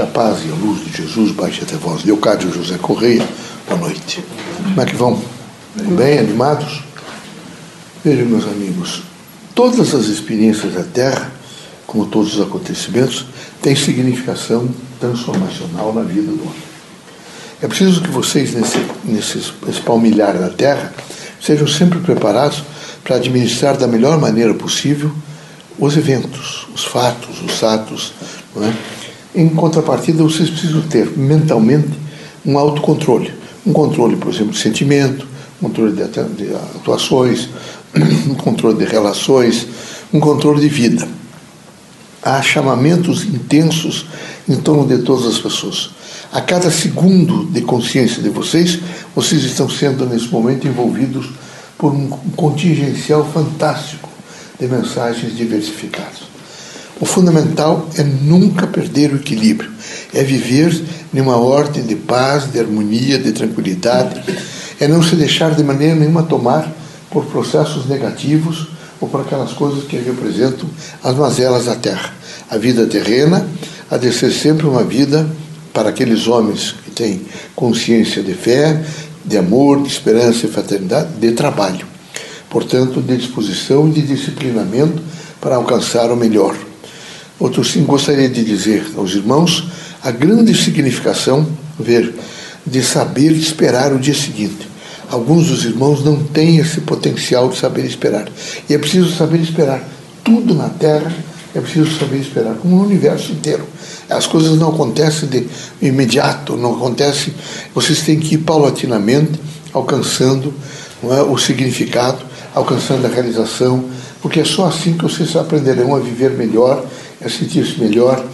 Que a paz e a luz de Jesus baixe até vós. Leocádio José Correia, boa noite. Como é que vão? Bem, animados? Vejam, meus amigos, todas as experiências da Terra, como todos os acontecimentos, têm significação transformacional na vida do homem. É preciso que vocês, nesse, nesse palmilhar da Terra, sejam sempre preparados para administrar da melhor maneira possível os eventos, os fatos, os atos. É? Em contrapartida, vocês precisam ter mentalmente um autocontrole. Um controle, por exemplo, de sentimento, um controle de atuações, um controle de relações, um controle de vida. Há chamamentos intensos em torno de todas as pessoas. A cada segundo de consciência de vocês, vocês estão sendo nesse momento envolvidos por um contingencial fantástico de mensagens diversificadas. O fundamental é nunca perder o equilíbrio, é viver numa ordem de paz, de harmonia, de tranquilidade, é não se deixar de maneira nenhuma tomar por processos negativos ou por aquelas coisas que representam as mazelas da terra. A vida terrena há de ser sempre uma vida para aqueles homens que têm consciência de fé, de amor, de esperança e fraternidade, de trabalho. Portanto, de disposição e de disciplinamento para alcançar o melhor. Outro sim gostaria de dizer aos irmãos a grande significação ver de saber esperar o dia seguinte. Alguns dos irmãos não têm esse potencial de saber esperar. E é preciso saber esperar. Tudo na Terra é preciso saber esperar, como no universo inteiro. As coisas não acontecem de imediato, não acontecem. Vocês têm que ir paulatinamente alcançando é, o significado, alcançando a realização, porque é só assim que vocês aprenderão a viver melhor, a sentir-se melhor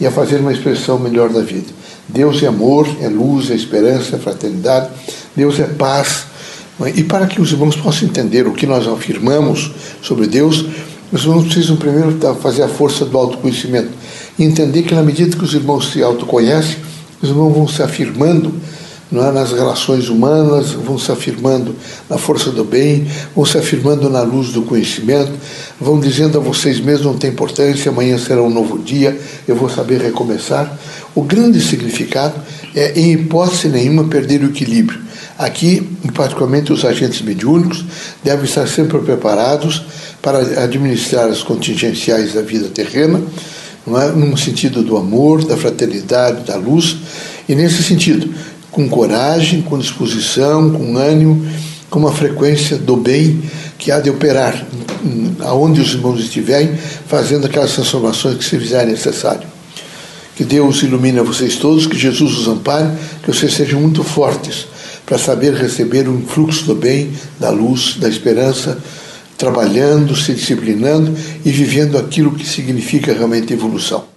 e a fazer uma expressão melhor da vida. Deus é amor, é luz, é esperança, é fraternidade. Deus é paz. E para que os irmãos possam entender o que nós afirmamos sobre Deus, os irmãos precisam primeiro fazer a força do autoconhecimento e entender que na medida que os irmãos se autoconhecem, os irmãos vão se afirmando é, nas relações humanas, vão se afirmando na força do bem, vão se afirmando na luz do conhecimento, vão dizendo a vocês mesmos não tem importância, amanhã será um novo dia, eu vou saber recomeçar. O grande significado é, em hipótese nenhuma, perder o equilíbrio. Aqui, particularmente os agentes mediúnicos, devem estar sempre preparados para administrar as contingenciais da vida terrena, não é? num sentido do amor, da fraternidade, da luz, e nesse sentido, com coragem, com disposição, com ânimo, com uma frequência do bem que há de operar aonde os irmãos estiverem, fazendo aquelas transformações que se fizerem necessário. Que Deus ilumine a vocês todos, que Jesus os ampare, que vocês sejam muito fortes para saber receber um fluxo do bem, da luz, da esperança, trabalhando, se disciplinando e vivendo aquilo que significa realmente evolução.